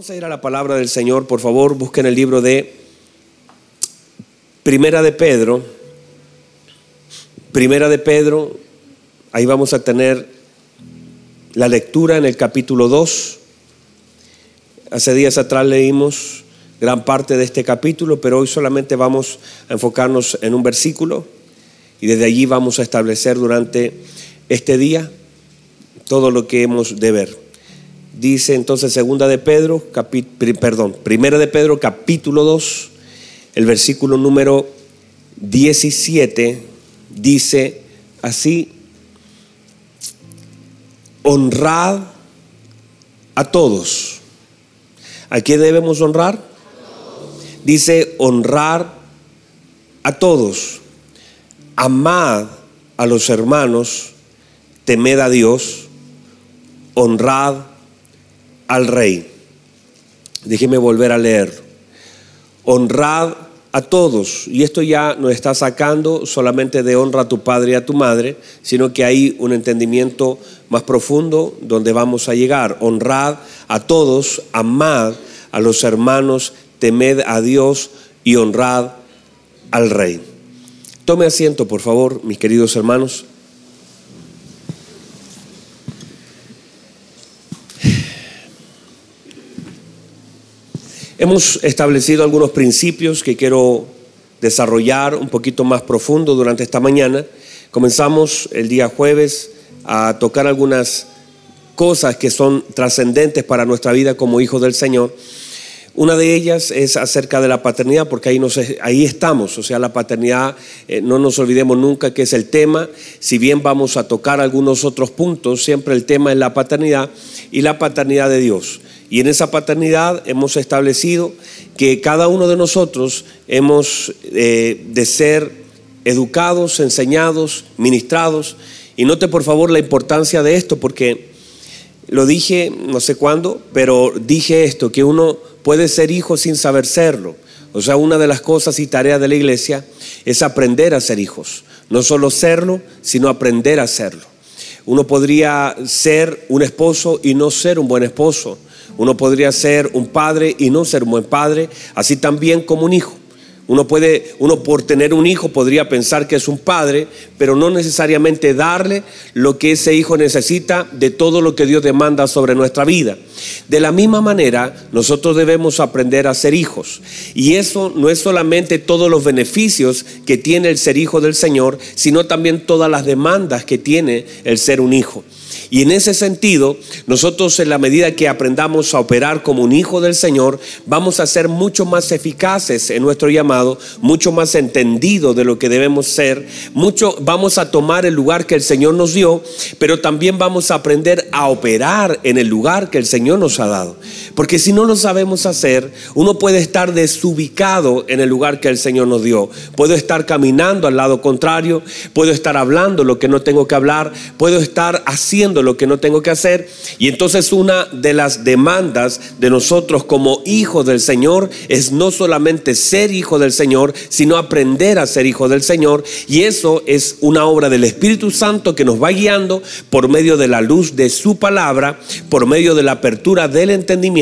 Vamos a ir a la palabra del Señor, por favor, busquen el libro de Primera de Pedro. Primera de Pedro, ahí vamos a tener la lectura en el capítulo 2. Hace días atrás leímos gran parte de este capítulo, pero hoy solamente vamos a enfocarnos en un versículo y desde allí vamos a establecer durante este día todo lo que hemos de ver. Dice entonces segunda de Pedro, perdón, primera de Pedro capítulo 2, el versículo número 17 dice así, honrad a todos. ¿A quién debemos honrar? Dice honrar a todos. Amad a los hermanos, temed a Dios, honrad al rey. Déjeme volver a leer. Honrad a todos. Y esto ya no está sacando solamente de honra a tu padre y a tu madre, sino que hay un entendimiento más profundo donde vamos a llegar. Honrad a todos, amad a los hermanos, temed a Dios y honrad al rey. Tome asiento, por favor, mis queridos hermanos. Hemos establecido algunos principios que quiero desarrollar un poquito más profundo durante esta mañana. Comenzamos el día jueves a tocar algunas cosas que son trascendentes para nuestra vida como hijos del Señor. Una de ellas es acerca de la paternidad, porque ahí, nos, ahí estamos, o sea, la paternidad, eh, no nos olvidemos nunca que es el tema, si bien vamos a tocar algunos otros puntos, siempre el tema es la paternidad y la paternidad de Dios. Y en esa paternidad hemos establecido que cada uno de nosotros hemos eh, de ser educados, enseñados, ministrados. Y note por favor la importancia de esto, porque lo dije no sé cuándo, pero dije esto, que uno puede ser hijo sin saber serlo. O sea, una de las cosas y tareas de la iglesia es aprender a ser hijos. No solo serlo, sino aprender a serlo. Uno podría ser un esposo y no ser un buen esposo. Uno podría ser un padre y no ser un buen padre, así también como un hijo. Uno puede, uno por tener un hijo podría pensar que es un padre, pero no necesariamente darle lo que ese hijo necesita de todo lo que Dios demanda sobre nuestra vida. De la misma manera, nosotros debemos aprender a ser hijos. Y eso no es solamente todos los beneficios que tiene el ser hijo del Señor, sino también todas las demandas que tiene el ser un hijo. Y en ese sentido, nosotros en la medida que aprendamos a operar como un hijo del Señor, vamos a ser mucho más eficaces en nuestro llamado, mucho más entendidos de lo que debemos ser, mucho vamos a tomar el lugar que el Señor nos dio, pero también vamos a aprender a operar en el lugar que el Señor nos ha dado. Porque si no lo sabemos hacer, uno puede estar desubicado en el lugar que el Señor nos dio. Puedo estar caminando al lado contrario, puedo estar hablando lo que no tengo que hablar, puedo estar haciendo lo que no tengo que hacer. Y entonces una de las demandas de nosotros como hijos del Señor es no solamente ser hijo del Señor, sino aprender a ser hijo del Señor. Y eso es una obra del Espíritu Santo que nos va guiando por medio de la luz de su palabra, por medio de la apertura del entendimiento.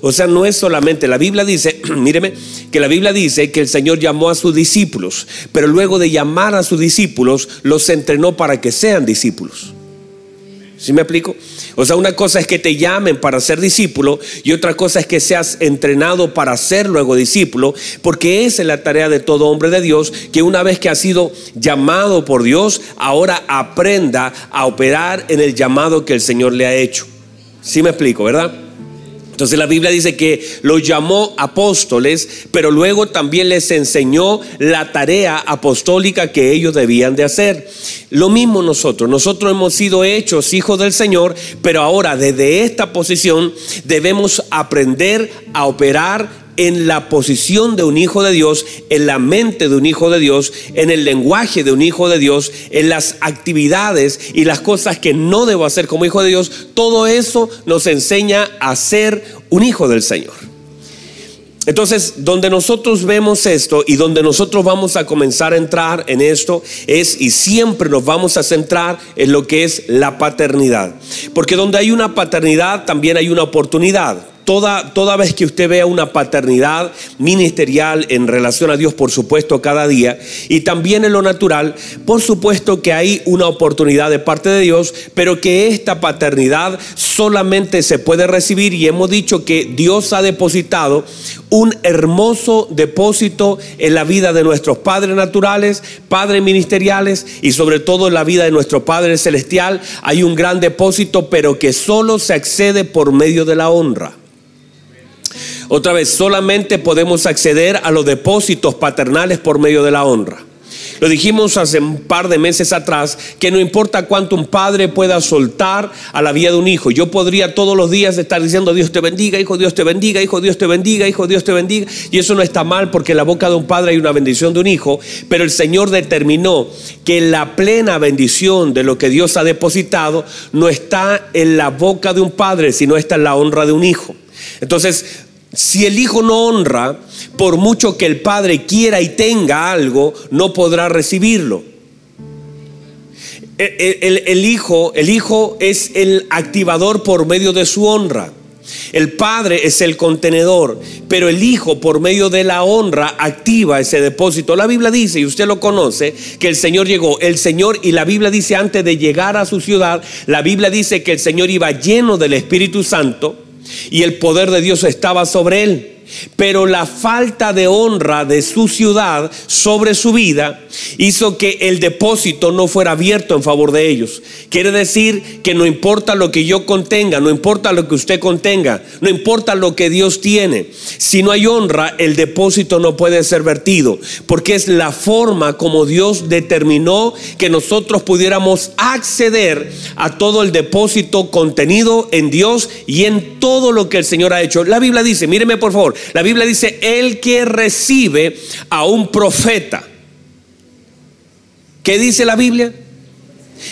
O sea, no es solamente, la Biblia dice, míreme, que la Biblia dice que el Señor llamó a sus discípulos, pero luego de llamar a sus discípulos, los entrenó para que sean discípulos. ¿Sí me explico? O sea, una cosa es que te llamen para ser discípulo y otra cosa es que seas entrenado para ser luego discípulo, porque esa es la tarea de todo hombre de Dios, que una vez que ha sido llamado por Dios, ahora aprenda a operar en el llamado que el Señor le ha hecho. ¿Sí me explico, verdad? Entonces la Biblia dice que los llamó apóstoles, pero luego también les enseñó la tarea apostólica que ellos debían de hacer. Lo mismo nosotros, nosotros hemos sido hechos hijos del Señor, pero ahora desde esta posición debemos aprender a operar en la posición de un hijo de Dios, en la mente de un hijo de Dios, en el lenguaje de un hijo de Dios, en las actividades y las cosas que no debo hacer como hijo de Dios, todo eso nos enseña a ser un hijo del Señor. Entonces, donde nosotros vemos esto y donde nosotros vamos a comenzar a entrar en esto es y siempre nos vamos a centrar en lo que es la paternidad. Porque donde hay una paternidad también hay una oportunidad. Toda, toda vez que usted vea una paternidad ministerial en relación a Dios, por supuesto, cada día, y también en lo natural, por supuesto que hay una oportunidad de parte de Dios, pero que esta paternidad solamente se puede recibir y hemos dicho que Dios ha depositado un hermoso depósito en la vida de nuestros padres naturales, padres ministeriales y sobre todo en la vida de nuestro Padre Celestial. Hay un gran depósito, pero que solo se accede por medio de la honra. Otra vez, solamente podemos acceder a los depósitos paternales por medio de la honra. Lo dijimos hace un par de meses atrás, que no importa cuánto un padre pueda soltar a la vida de un hijo. Yo podría todos los días estar diciendo Dios te bendiga, hijo Dios te bendiga, hijo Dios te bendiga, hijo Dios te bendiga. Y eso no está mal porque en la boca de un padre hay una bendición de un hijo. Pero el Señor determinó que la plena bendición de lo que Dios ha depositado no está en la boca de un padre, sino está en la honra de un hijo. Entonces, si el hijo no honra, por mucho que el padre quiera y tenga algo, no podrá recibirlo. El, hijo, el hijo es el activador por medio de su honra. El padre es el contenedor, pero el hijo por medio de la honra activa ese depósito. La Biblia dice, y usted lo conoce, que el Señor llegó. El Señor, y la Biblia dice antes de llegar a su ciudad, la Biblia dice que el Señor iba lleno del Espíritu Santo y el poder de Dios estaba sobre él. Pero la falta de honra de su ciudad sobre su vida hizo que el depósito no fuera abierto en favor de ellos. Quiere decir que no importa lo que yo contenga, no importa lo que usted contenga, no importa lo que Dios tiene. Si no hay honra, el depósito no puede ser vertido, porque es la forma como Dios determinó que nosotros pudiéramos acceder a todo el depósito contenido en Dios y en todo lo que el Señor ha hecho. La Biblia dice, míreme por favor, la Biblia dice, el que recibe a un profeta. ¿Qué dice la Biblia?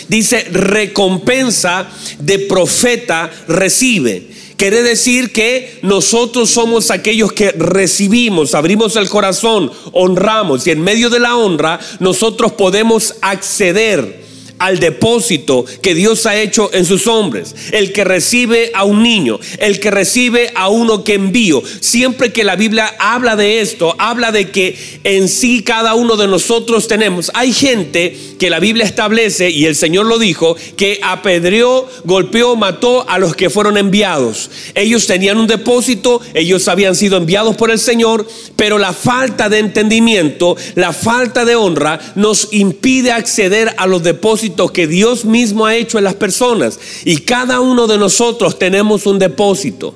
Dice, recompensa de profeta recibe. Quiere decir que nosotros somos aquellos que recibimos, abrimos el corazón, honramos y en medio de la honra nosotros podemos acceder al depósito que Dios ha hecho en sus hombres. El que recibe a un niño, el que recibe a uno que envío. Siempre que la Biblia habla de esto, habla de que en sí cada uno de nosotros tenemos. Hay gente que la Biblia establece, y el Señor lo dijo, que apedreó, golpeó, mató a los que fueron enviados. Ellos tenían un depósito, ellos habían sido enviados por el Señor, pero la falta de entendimiento, la falta de honra nos impide acceder a los depósitos que Dios mismo ha hecho en las personas. Y cada uno de nosotros tenemos un depósito.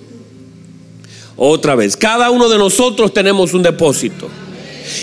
Otra vez, cada uno de nosotros tenemos un depósito.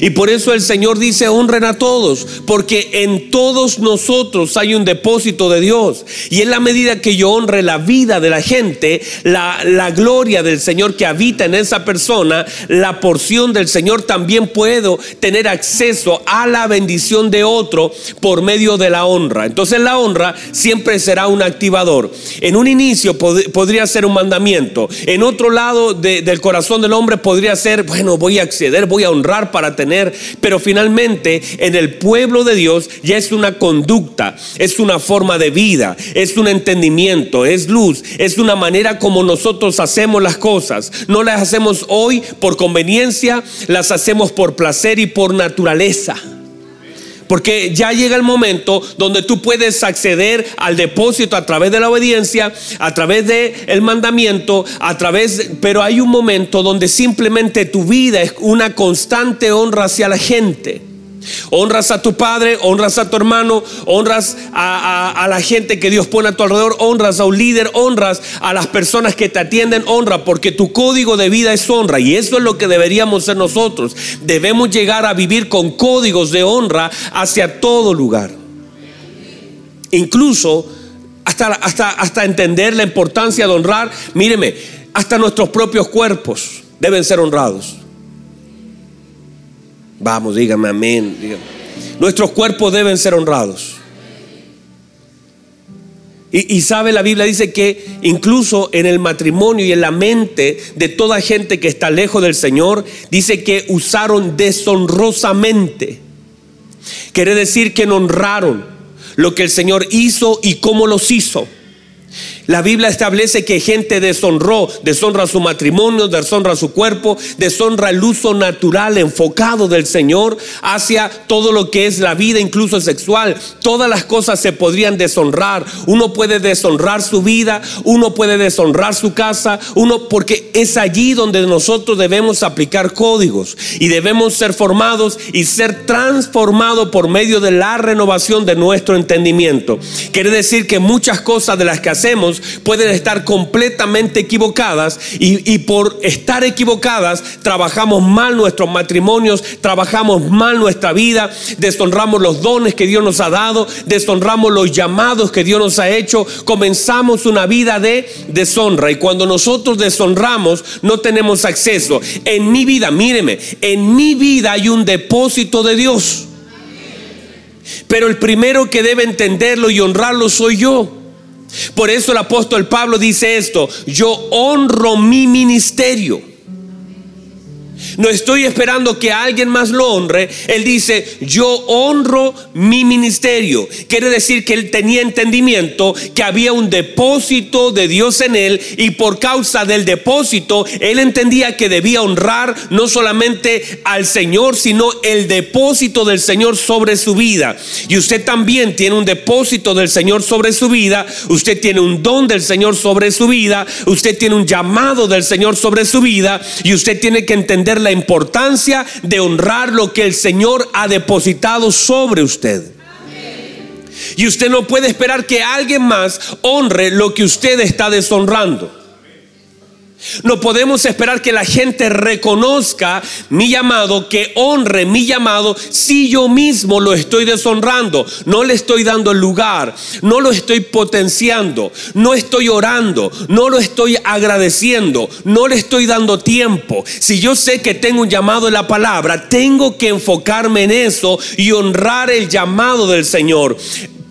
Y por eso el Señor dice, honren a todos, porque en todos nosotros hay un depósito de Dios. Y en la medida que yo honre la vida de la gente, la, la gloria del Señor que habita en esa persona, la porción del Señor también puedo tener acceso a la bendición de otro por medio de la honra. Entonces la honra siempre será un activador. En un inicio podría ser un mandamiento. En otro lado del corazón del hombre podría ser, bueno, voy a acceder, voy a honrar para tener, pero finalmente en el pueblo de Dios ya es una conducta, es una forma de vida, es un entendimiento, es luz, es una manera como nosotros hacemos las cosas. No las hacemos hoy por conveniencia, las hacemos por placer y por naturaleza. Porque ya llega el momento donde tú puedes acceder al depósito a través de la obediencia, a través del el mandamiento, a través, pero hay un momento donde simplemente tu vida es una constante honra hacia la gente. Honras a tu padre, honras a tu hermano, honras a, la gente que Dios pone a tu alrededor, honras a un líder, honras a las personas que te atienden, honra, porque tu código de vida es honra. Y eso es lo que deberíamos ser nosotros. Debemos llegar a vivir con códigos de honra hacia todo lugar. Incluso hasta, hasta, hasta entender la importancia de honrar, míreme, hasta nuestros propios cuerpos deben ser honrados. Vamos, dígame amén. Nuestros cuerpos deben ser honrados. Y, y, sabe, la Biblia dice que incluso en el matrimonio y en la mente de toda gente que está lejos del Señor, dice que usaron deshonrosamente. Quiere decir que no honraron lo que el Señor hizo y cómo los hizo. La Biblia establece que gente deshonró, deshonra su matrimonio, deshonra su cuerpo, deshonra el uso natural enfocado del Señor hacia todo lo que es la vida, incluso sexual. Todas las cosas se podrían deshonrar. Uno puede deshonrar su vida, uno puede deshonrar su casa, uno porque es allí donde nosotros debemos aplicar códigos y debemos ser formados y ser transformados por medio de la renovación de nuestro entendimiento. Quiere decir que muchas cosas de las que hacemos pueden estar completamente equivocadas y, por estar equivocadas trabajamos mal nuestros matrimonios, trabajamos mal nuestra vida, deshonramos los dones que Dios nos ha dado, deshonramos los llamados que Dios nos ha hecho, comenzamos una vida de deshonra y cuando nosotros deshonramos no tenemos acceso. En mi vida, míreme, en mi vida hay un depósito de Dios. Pero el primero que debe entenderlo y honrarlo soy yo. Por eso el apóstol Pablo dice esto, yo honro mi ministerio. No estoy esperando que alguien más lo honre. Él dice, yo honro mi ministerio. Quiere decir que él tenía entendimiento que había un depósito de Dios en él y por causa del depósito, él entendía que debía honrar no solamente al Señor, sino el depósito del Señor sobre su vida. Y usted también tiene un depósito del Señor sobre su vida. Usted tiene un don del Señor sobre su vida. Usted tiene un llamado del Señor sobre su vida. Y usted tiene que entender la importancia de honrar lo que el Señor ha depositado sobre usted. Y usted no puede esperar que alguien más honre lo que usted está deshonrando. No podemos esperar que la gente reconozca mi llamado, que honre mi llamado, si yo mismo lo estoy deshonrando. No le estoy dando lugar, no lo estoy potenciando, no estoy orando, no lo estoy agradeciendo, no le estoy dando tiempo. Si yo sé que tengo un llamado en la palabra, tengo que enfocarme en eso y honrar el llamado del Señor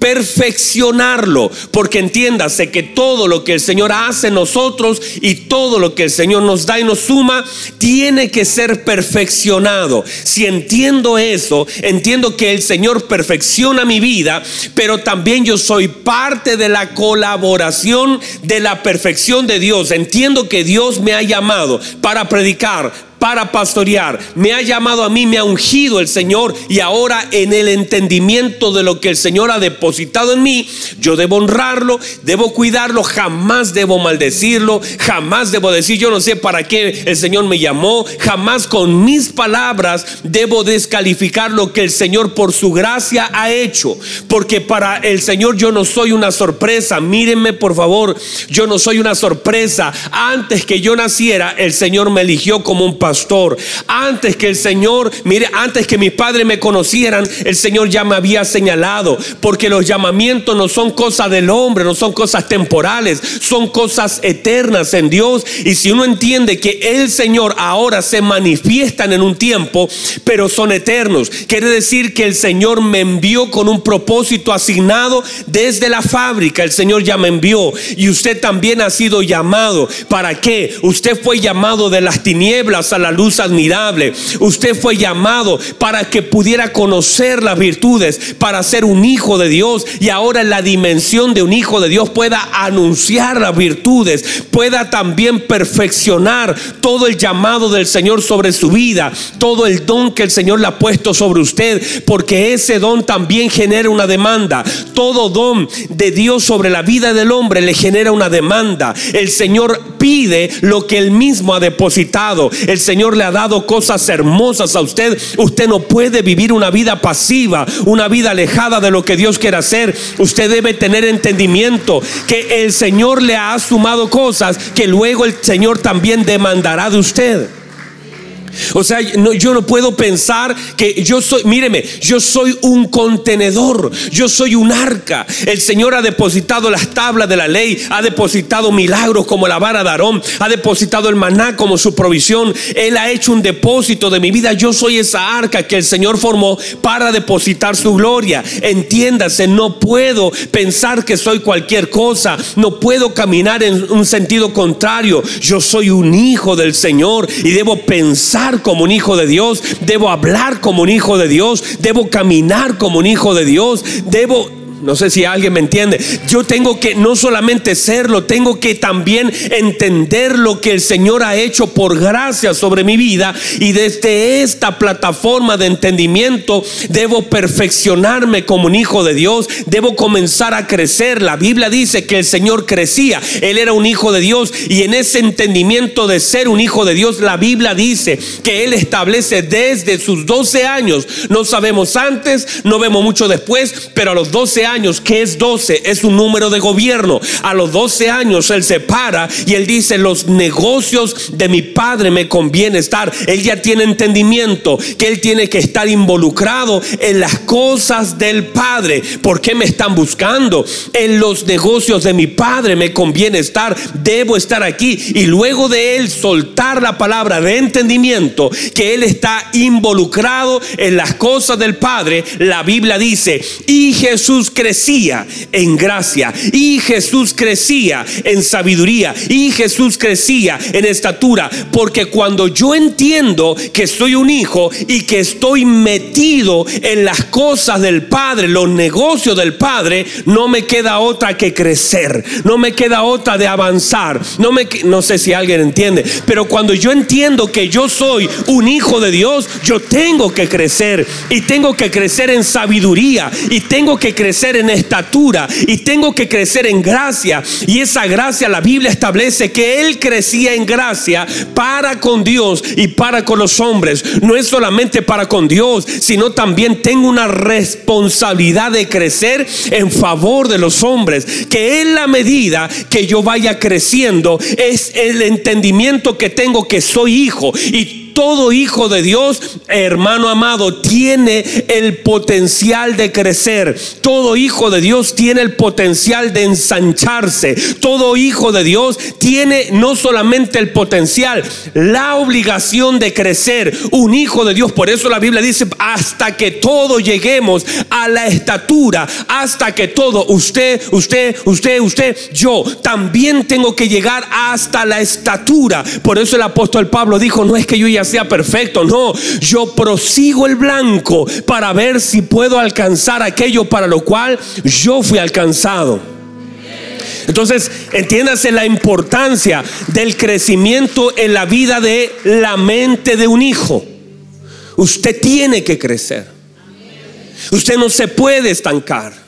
perfeccionarlo, porque entiéndase que todo lo que el Señor hace en nosotros y todo lo que el Señor nos da y nos suma, tiene que ser perfeccionado. Si entiendo eso, entiendo que el Señor perfecciona mi vida, pero también yo soy parte de la colaboración de la perfección de Dios. Entiendo que Dios me ha llamado para predicar, para pastorear. Me ha llamado a mí, me ha ungido el Señor y ahora en el entendimiento de lo que el Señor ha depositado en mí, yo debo honrarlo, debo cuidarlo, jamás debo maldecirlo, jamás debo decir yo no sé para qué el Señor me llamó, jamás con mis palabras debo descalificar lo que el Señor por su gracia ha hecho, porque para el Señor yo no soy una sorpresa, mírenme por favor, yo no soy una sorpresa, antes que yo naciera el Señor me eligió como un pastor pastor. Antes que el Señor, mire, antes que mis padres me conocieran, el Señor ya me había señalado. Porque los llamamientos no son cosas del hombre, no son cosas temporales, son cosas eternas en Dios. Y si uno entiende que el Señor ahora se manifiestan en un tiempo, pero son eternos, quiere decir que el Señor me envió con un propósito asignado desde la fábrica. El Señor ya me envió y usted también ha sido llamado. ¿Para qué? Usted fue llamado de las tinieblas a la luz admirable. Usted fue llamado para que pudiera conocer las virtudes, para ser un hijo de Dios y ahora en la dimensión de un hijo de Dios pueda anunciar las virtudes, pueda también perfeccionar todo el llamado del Señor sobre su vida, todo el don que el Señor le ha puesto sobre usted, porque ese don también genera una demanda. Todo don de Dios sobre la vida del hombre le genera una demanda. El Señor pide lo que él mismo ha depositado. Le ha dado cosas hermosas a usted. Usted no puede vivir una vida pasiva, una vida alejada de lo que Dios quiere hacer. Usted debe tener entendimiento que el Señor le ha sumado cosas que luego el Señor también demandará de usted. O sea, yo no puedo pensar que yo soy, míreme, yo soy un contenedor, yo soy un arca. El Señor ha depositado las tablas de la ley, ha depositado milagros como la vara de Aarón, ha depositado el maná como su provisión. Él ha hecho un depósito de mi vida. Yo soy esa arca que el Señor formó para depositar su gloria. Entiéndase, no puedo pensar que soy cualquier cosa, no puedo caminar en un sentido contrario. Yo soy un hijo del Señor y debo pensar como un hijo de Dios, debo hablar como un hijo de Dios, debo caminar como un hijo de Dios, debo No sé si alguien me entiende. Yo tengo que no solamente serlo, tengo que también entender lo que el Señor ha hecho por gracia sobre mi vida. Y desde esta plataforma de entendimiento debo perfeccionarme como un hijo de Dios. Debo comenzar a crecer. La Biblia dice que el Señor crecía. Él era un hijo de Dios. Y en ese entendimiento de ser un hijo de Dios, la Biblia dice que Él establece desde sus 12 años. No sabemos antes, no vemos mucho después, pero a los 12 años, que es 12? Es un número de gobierno. A los 12 años Él se para y Él dice, los negocios de mi Padre me conviene estar. Él ya tiene entendimiento que Él tiene que estar involucrado en las cosas del Padre. ¿Por qué me están buscando? En los negocios de mi Padre me conviene estar. Debo estar aquí. Y luego de Él soltar la palabra de entendimiento, que Él está involucrado en las cosas del Padre, la Biblia dice, y Jesús crecía en gracia, y Jesús crecía en sabiduría, y Jesús crecía en estatura, porque cuando yo entiendo que soy un hijo y que estoy metido en las cosas del Padre, los negocios del Padre, no me queda otra que crecer, no me queda otra de avanzar, no me no sé si alguien entiende, pero cuando yo entiendo que yo soy un hijo de Dios, yo tengo que crecer y tengo que crecer en sabiduría y tengo que en estatura y tengo que crecer en gracia. Y esa gracia la Biblia establece que Él crecía en gracia para con Dios y para con los hombres. No es solamente para con Dios, sino también tengo una responsabilidad de crecer en favor de los hombres. Que en la medida que yo vaya creciendo es el entendimiento que tengo que soy hijo y todo hijo de Dios, hermano amado, tiene el potencial de crecer. Todo hijo de Dios tiene el potencial de ensancharse. Todo hijo de Dios tiene no solamente el potencial, la obligación de crecer. Un hijo de Dios, por eso la Biblia dice, hasta que todo lleguemos a la estatura, hasta que todo, usted, usted, usted, usted, yo, también tengo que llegar hasta la estatura. Por eso el apóstol Pablo dijo, no es que yo ya sea perfecto, no, yo prosigo el blanco para ver si puedo alcanzar aquello para lo cual yo fui alcanzado. Entonces, entiéndase la importancia del crecimiento en la vida de la mente de un hijo. Usted tiene que crecer. Usted no se puede estancar.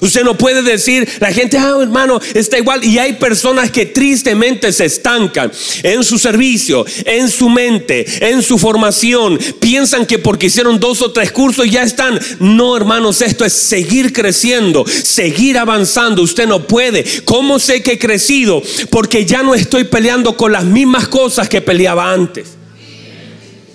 Usted no puede decir, la gente, ah, hermano, está igual. Y hay personas que tristemente se estancan en su servicio, en su mente, en su formación. Piensan que porque hicieron dos o tres cursos ya están. No, hermanos, esto es seguir creciendo, seguir avanzando. Usted no puede. ¿Cómo sé que he crecido? Porque ya no estoy peleando con las mismas cosas que peleaba antes.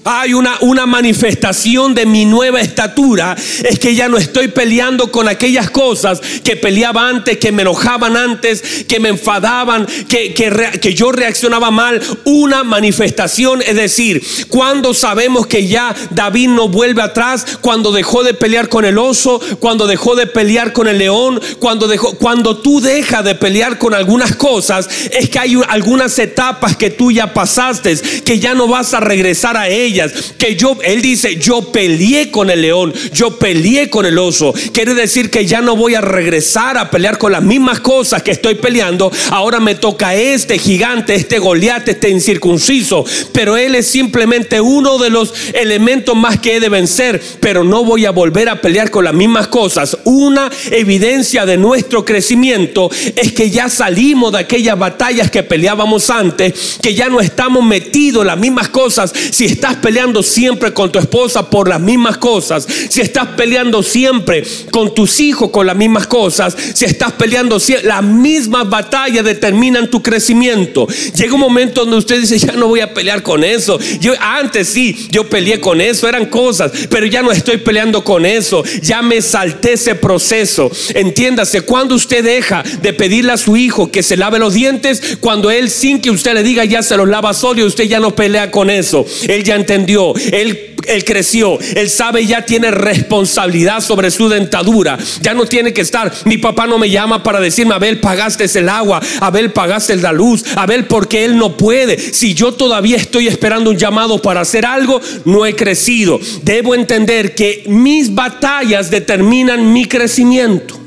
Hay una, una manifestación de mi nueva estatura. Es que ya no estoy peleando con aquellas cosas que peleaba antes, que me enojaban antes, que me enfadaban, que, que, yo reaccionaba mal. Una manifestación, es decir, cuando sabemos que ya David no vuelve atrás, cuando dejó de pelear con el oso, cuando dejó de pelear con el león, cuando, dejó, cuando tú dejas de pelear con algunas cosas, es que hay algunas etapas que tú ya pasaste, que ya no vas a regresar a ellas que yo, él dice, yo peleé con el león, yo peleé con el oso. Quiere decir que ya no voy a regresar a pelear con las mismas cosas que estoy peleando. Ahora me toca este gigante, este goliate, este incircunciso. Pero él es simplemente uno de los elementos más que he de vencer. Pero no voy a volver a pelear con las mismas cosas. Una evidencia de nuestro crecimiento es que ya salimos de aquellas batallas que peleábamos antes, que ya no estamos metidos en las mismas cosas. Si estás peleando siempre con tu esposa por las mismas cosas, si estás peleando siempre con tus hijos con las mismas cosas, si estás peleando siempre, las mismas batallas determinan tu crecimiento. Llega un momento donde usted dice, ya no voy a pelear con eso. Yo antes sí, yo peleé con eso, eran cosas, pero ya no estoy peleando con eso. Ya me salté ese proceso. Entiéndase, cuando usted deja de pedirle a su hijo que se lave los dientes, cuando él sin que usted le diga ya se los lava solo y usted ya no pelea con eso. Él ya él, él creció, él sabe ya tiene responsabilidad sobre su dentadura. Ya no tiene que estar, mi papá no me llama para decirme, Abel, pagaste el agua, Abel, pagaste la luz, Abel, porque él no puede. Si yo todavía estoy esperando un llamado para hacer algo, no he crecido. Debo entender que mis batallas determinan mi crecimiento.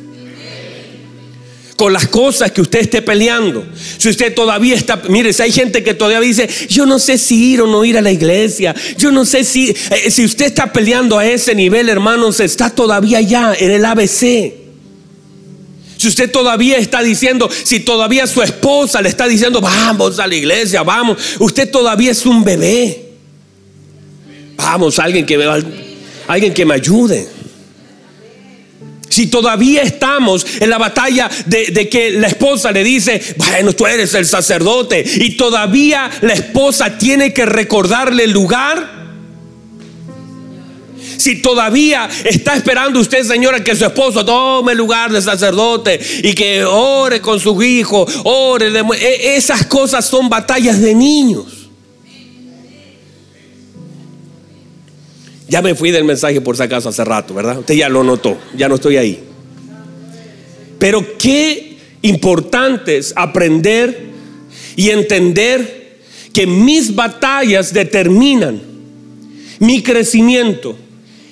Con las cosas que usted esté peleando. Si usted todavía está, mire, si hay gente que todavía dice, yo no sé si ir o no ir a la iglesia, yo no sé si, eh, si usted está peleando a ese nivel, hermanos, está todavía ya en el ABC. Si usted todavía está diciendo, si todavía su esposa le está diciendo, vamos a la iglesia, vamos, usted todavía es un bebé. Vamos, alguien que, alguien que me ayude. Si todavía estamos en la batalla de, que la esposa le dice, bueno, tú eres el sacerdote, y todavía la esposa tiene que recordarle el lugar. Si todavía está esperando usted, señora, que su esposo tome el lugar de sacerdote y que ore con su hijo, ore, e, esas cosas son batallas de niños. Ya me fui del mensaje por si acaso hace rato, ¿verdad? Usted ya lo notó, ya no estoy ahí. Pero qué importante es aprender y entender que mis batallas determinan mi crecimiento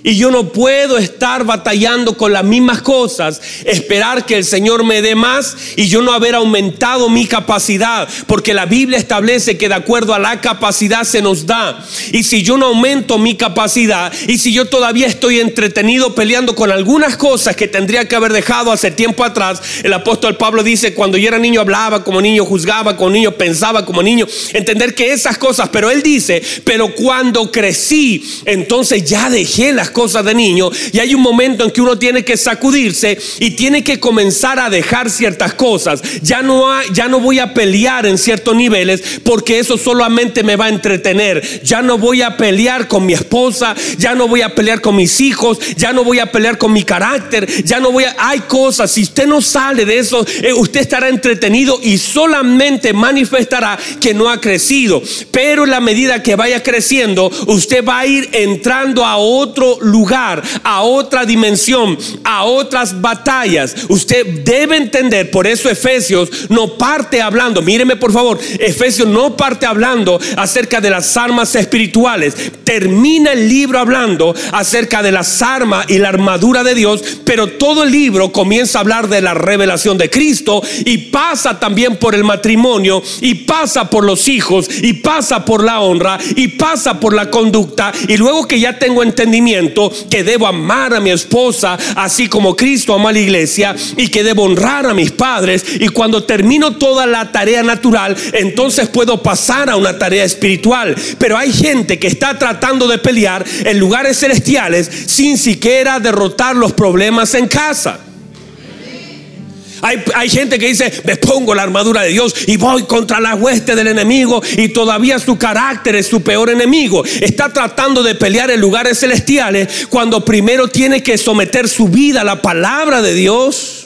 y yo no puedo estar batallando con las mismas cosas, esperar que el Señor me dé más y yo no haber aumentado mi capacidad, porque la Biblia establece que de acuerdo a la capacidad se nos da. Y si yo no aumento mi capacidad y si yo todavía estoy entretenido peleando con algunas cosas que tendría que haber dejado hace tiempo atrás, el apóstol Pablo dice, cuando yo era niño hablaba como niño, juzgaba como niño, pensaba como niño, entender que esas cosas, pero él dice, pero cuando crecí, entonces ya dejé las cosas de niño y hay un momento en que uno tiene que sacudirse y tiene que comenzar a dejar ciertas cosas. Ya no, ya no voy a pelear en ciertos niveles porque eso solamente me va a entretener. Ya no voy a pelear con mi esposa, ya no voy a pelear con mis hijos, ya no voy a pelear con mi carácter, ya no voy a... Hay cosas, si usted no sale de eso, eh, usted estará entretenido y solamente manifestará que no ha crecido. Pero en la medida que vaya creciendo, usted va a ir entrando a otro lugar, a otra dimensión, a otras batallas. Usted debe entender, por eso Efesios no parte hablando, míreme por favor, Efesios no parte hablando acerca de las armas espirituales. Termina el libro hablando acerca de las armas y la armadura de Dios, pero todo el libro comienza a hablar de la revelación de Cristo y pasa también por el matrimonio y pasa por los hijos y pasa por la honra y pasa por la conducta y luego que ya tengo entendimiento, que debo amar a mi esposa así como Cristo amó a la iglesia y que debo honrar a mis padres. Y cuando termino toda la tarea natural, entonces puedo pasar a una tarea espiritual. Pero hay gente que está tratando de pelear en lugares celestiales sin siquiera derrotar los problemas en casa. Hay, gente que dice, me pongo la armadura de Dios y voy contra la hueste del enemigo y todavía su carácter es su peor enemigo. Está tratando de pelear en lugares celestiales cuando primero tiene que someter su vida a la palabra de Dios.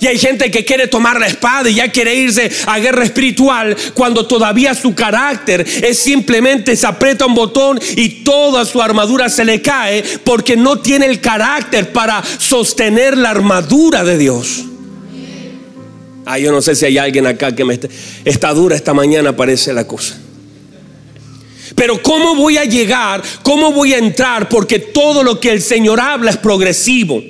Y hay gente que quiere tomar la espada y ya quiere irse a guerra espiritual cuando todavía su carácter es simplemente se aprieta un botón y toda su armadura se le cae porque no tiene el carácter para sostener la armadura de Dios. Ah, yo no sé si hay alguien acá que me está dura esta mañana parece la cosa. Pero ¿cómo voy a llegar? ¿Cómo voy a entrar? Porque todo lo que el Señor habla es progresivo.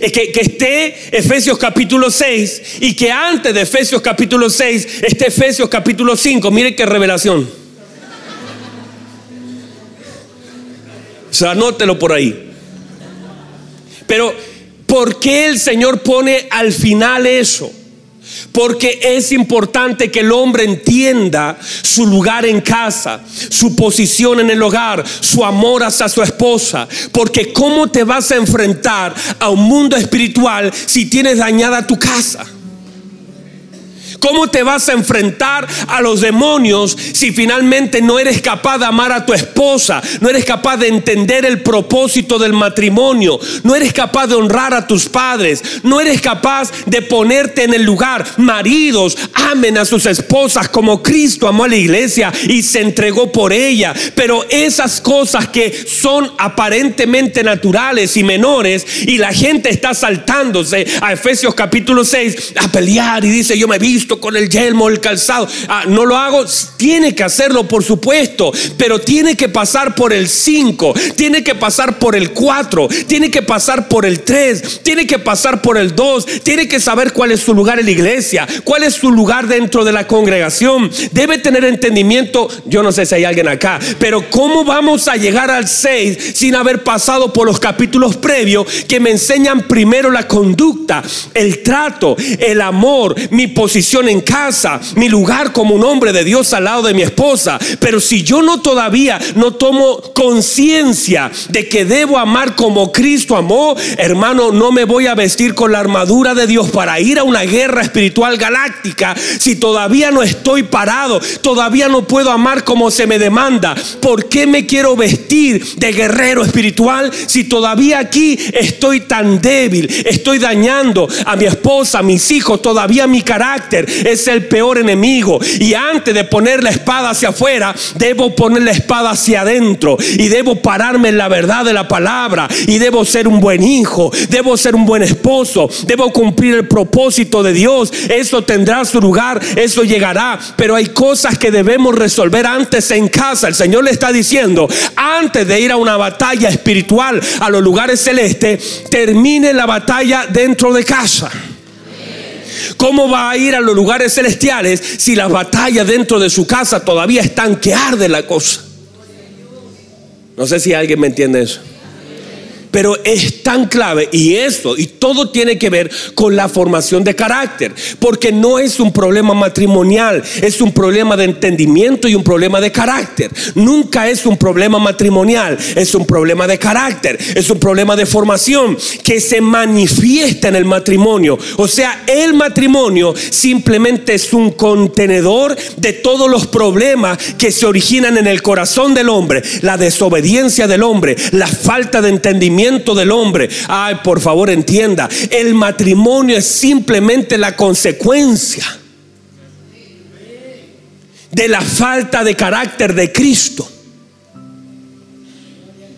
Que, que, esté Efesios capítulo 6 y que antes de Efesios capítulo 6 esté Efesios capítulo 5. Mire qué revelación. O sea, anótelo por ahí. Pero, ¿por qué el Señor pone al final eso? Porque es importante que el hombre entienda su lugar en casa, su posición en el hogar, su amor hacia su esposa. Porque ¿cómo te vas a enfrentar a un mundo espiritual si tienes dañada tu casa? ¿Cómo te vas a enfrentar a los demonios si finalmente no eres capaz de amar a tu esposa? No eres capaz de entender el propósito del matrimonio. No eres capaz de honrar a tus padres. No eres capaz de ponerte en el lugar. Maridos, amen a sus esposas como Cristo amó a la iglesia y se entregó por ella. Pero esas cosas que son aparentemente naturales y menores y la gente está saltándose a Efesios capítulo 6 a pelear y dice, yo me he visto con el yelmo, el calzado. Ah, no lo hago, tiene que hacerlo, por supuesto, pero tiene que pasar por el 5, tiene que pasar por el 4, tiene que pasar por el 3, tiene que pasar por el 2, tiene que saber cuál es su lugar en la iglesia, cuál es su lugar dentro de la congregación. Debe tener entendimiento, yo no sé si hay alguien acá, pero ¿cómo vamos a llegar al 6 sin haber pasado por los capítulos previos que me enseñan primero la conducta, el trato, el amor, mi posición en casa, mi lugar como un hombre de Dios al lado de mi esposa? Pero si yo no todavía no tomo conciencia de que debo amar como Cristo amó, hermano, no me voy a vestir con la armadura de Dios para ir a una guerra espiritual galáctica si todavía no estoy parado, todavía no puedo amar como se me demanda. ¿Por qué me quiero vestir de guerrero espiritual si todavía aquí estoy tan débil? Estoy dañando a mi esposa, a mis hijos, todavía mi carácter es el peor enemigo. Y antes de poner la espada hacia afuera, debo poner la espada hacia adentro y debo pararme en la verdad de la palabra y debo ser un buen hijo, debo ser un buen esposo, debo cumplir el propósito de Dios. Eso tendrá su lugar, eso llegará, pero hay cosas que debemos resolver antes en casa. El Señor le está diciendo, antes de ir a una batalla espiritual a los lugares celestes, termine la batalla dentro de casa. ¿Cómo va a ir a los lugares celestiales si las batallas dentro de su casa todavía están que arde la cosa? No sé si alguien me entiende eso. Pero es tan clave y eso y todo tiene que ver con la formación de carácter, porque no es un problema matrimonial, es un problema de entendimiento y un problema de carácter. Nunca es un problema matrimonial, es un problema de carácter, es un problema de formación que se manifiesta en el matrimonio. O sea, el matrimonio simplemente es un contenedor de todos los problemas que se originan en el corazón del hombre, la desobediencia del hombre, la falta de entendimiento del hombre. Ay, por favor entienda, el matrimonio es simplemente la consecuencia de la falta de carácter de Cristo.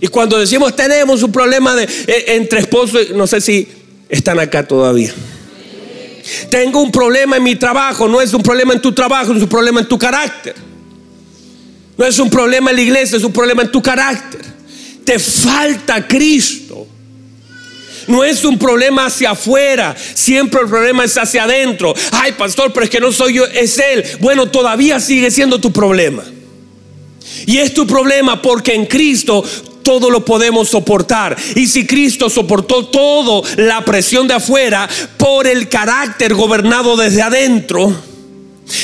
Y cuando decimos tenemos un problema de, eh, entre esposos, no sé si están acá todavía. Tengo un problema en mi trabajo, no es un problema en tu trabajo, es un problema en tu carácter. No es un problema en la iglesia, es un problema en tu carácter te falta Cristo. No es un problema hacia afuera, siempre el problema es hacia adentro. Ay, pastor, pero es que no soy yo, es Él. Bueno, todavía sigue siendo tu problema. Y es tu problema porque en Cristo todo lo podemos soportar. Y si Cristo soportó todo la presión de afuera por el carácter gobernado desde adentro,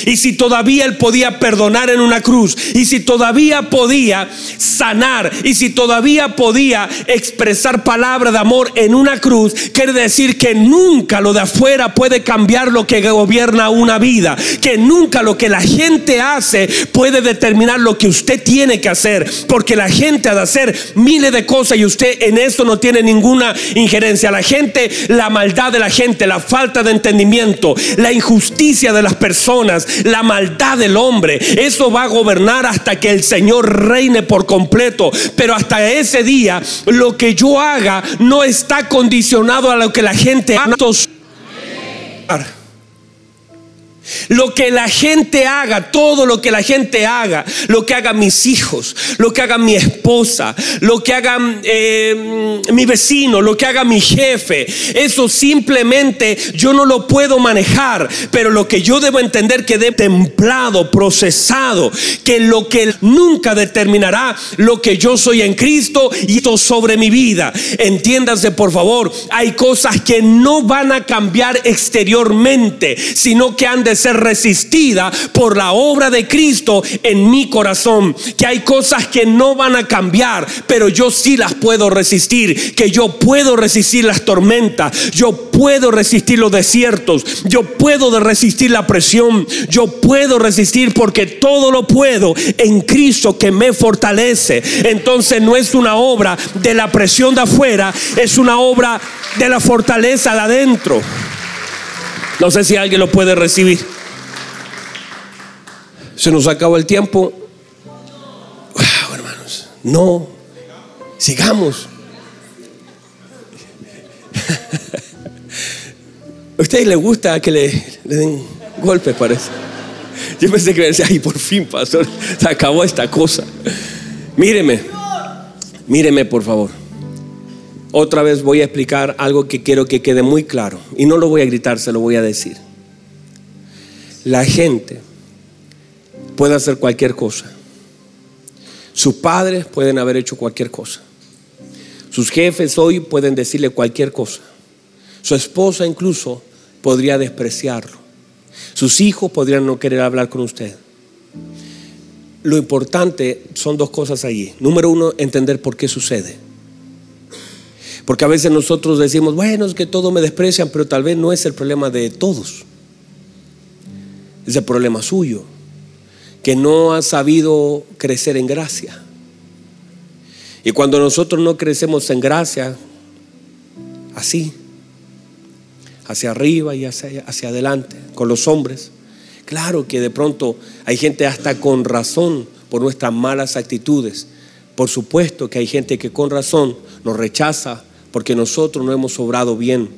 y si todavía Él podía perdonar en una cruz, y si todavía podía sanar, y si todavía podía expresar palabra de amor en una cruz, quiere decir que nunca lo de afuera puede cambiar lo que gobierna una vida, que nunca lo que la gente hace puede determinar lo que usted tiene que hacer, porque la gente ha de hacer miles de cosas y usted en eso no tiene ninguna injerencia. La gente, la maldad de la gente, la falta de entendimiento, la injusticia de las personas, la maldad del hombre. Eso va a gobernar hasta que el Señor reine por completo. Pero hasta ese día, lo que yo haga no está condicionado a lo que la gente haga. Lo que la gente haga, todo lo que la gente haga, lo que hagan mis hijos, lo que haga mi esposa, lo que haga eh, mi vecino, lo que haga mi jefe, eso simplemente yo no lo puedo manejar, pero lo que yo debo entender que de templado, procesado, que lo que nunca determinará lo que yo soy en Cristo y esto sobre mi vida. Entiéndase por favor, hay cosas que no van a cambiar exteriormente, sino que han de ser resistida por la obra de Cristo en mi corazón. Que hay cosas que no van a cambiar, pero yo sí las puedo resistir. Que yo puedo resistir las tormentas. Yo puedo resistir los desiertos. Yo puedo resistir la presión. Yo puedo resistir porque todo lo puedo en Cristo que me fortalece. Entonces no es una obra de la presión de afuera, es una obra de la fortaleza de adentro. No sé si alguien lo puede recibir. Se nos acabó el tiempo. hermanos, no. Sigamos. ¿A ustedes les gusta que le, den? golpes parece. Yo pensé que decía, ay, por fin, pastor, se acabó esta cosa. Míreme, míreme por favor. Otra vez voy a explicar algo que quiero que quede muy claro. Y no lo voy a gritar, se lo voy a decir. La gente puede hacer cualquier cosa. Sus padres pueden haber hecho cualquier cosa. Sus jefes hoy pueden decirle cualquier cosa. Su esposa incluso podría despreciarlo. Sus hijos podrían no querer hablar con usted. Lo importante son dos cosas allí. Número uno, entender por qué sucede. Porque a veces nosotros decimos, bueno, es que todos me desprecian, pero tal vez no es el problema de todos. Es el problema suyo, que no ha sabido crecer en gracia. Y cuando nosotros no crecemos en gracia, así, hacia arriba y hacia, hacia adelante, con los hombres, claro que de pronto hay gente hasta con razón por nuestras malas actitudes. Por supuesto que hay gente que con razón nos rechaza porque nosotros no hemos obrado bien.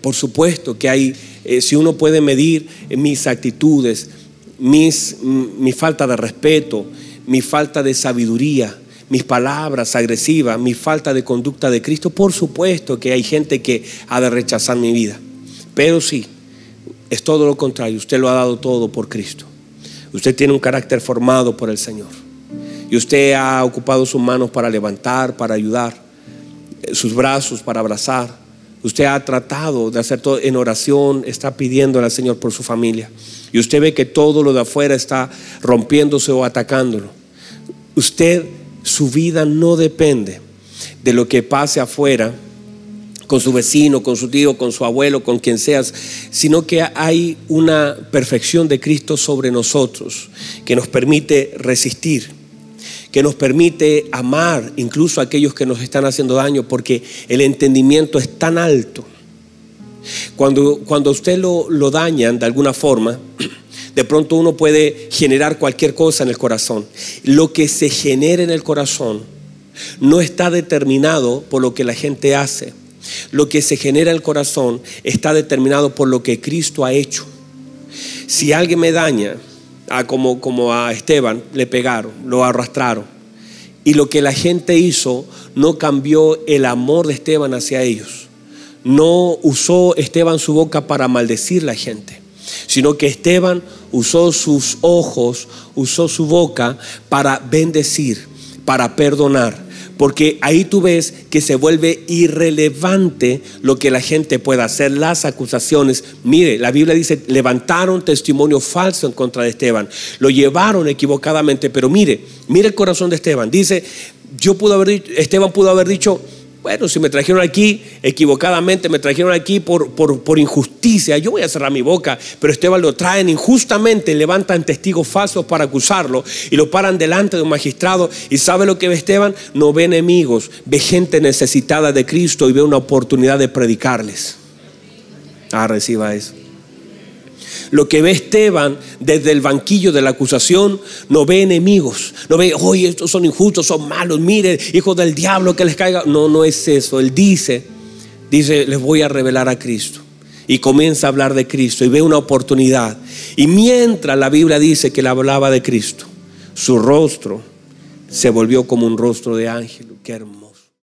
Por supuesto que hay, eh, si uno puede medir mis actitudes, mis, mi falta de respeto, mi falta de sabiduría, mis palabras agresivas, mi falta de conducta de Cristo, por supuesto que hay gente que ha de rechazar mi vida. Pero sí, es todo lo contrario, usted lo ha dado todo por Cristo. Usted tiene un carácter formado por el Señor. Y usted ha ocupado sus manos para levantar, para ayudar sus brazos para abrazar. Usted ha tratado de hacer todo en oración, está pidiendo al Señor por su familia. Y usted ve que todo lo de afuera está rompiéndose o atacándolo. Usted, su vida no depende de lo que pase afuera con su vecino, con su tío, con su abuelo, con quien seas, sino que hay una perfección de Cristo sobre nosotros que nos permite resistir que nos permite amar incluso a aquellos que nos están haciendo daño, porque el entendimiento es tan alto. Cuando, cuando usted lo, lo dañan de alguna forma, de pronto uno puede generar cualquier cosa en el corazón. Lo que se genera en el corazón no está determinado por lo que la gente hace. Lo que se genera en el corazón está determinado por lo que Cristo ha hecho. Si alguien me daña, a como, como a Esteban le pegaron, lo arrastraron. Y lo que la gente hizo no cambió el amor de Esteban hacia ellos. No usó Esteban su boca para maldecir a la gente, sino que Esteban usó sus ojos, usó su boca para bendecir, para perdonar porque ahí tú ves que se vuelve irrelevante lo que la gente pueda hacer, las acusaciones. Mire, la Biblia dice, levantaron testimonio falso en contra de Esteban, lo llevaron equivocadamente, pero mire, mire el corazón de Esteban. Dice, yo pudo haber Esteban pudo haber dicho, bueno, si me trajeron aquí equivocadamente, me trajeron aquí por, por, injusticia, yo voy a cerrar mi boca, pero Esteban lo traen injustamente, levantan testigos falsos para acusarlo y lo paran delante de un magistrado. ¿Y sabe lo que ve Esteban? No ve enemigos, ve gente necesitada de Cristo y ve una oportunidad de predicarles. Ah, reciba eso. Lo que ve Esteban desde el banquillo de la acusación no ve enemigos, no ve, oye, estos son injustos, son malos, mire, hijos del diablo que les caiga. No, no es eso. Él dice, dice, les voy a revelar a Cristo. Y comienza a hablar de Cristo y ve una oportunidad. Y mientras la Biblia dice que él hablaba de Cristo, su rostro se volvió como un rostro de ángel. Qué hermoso.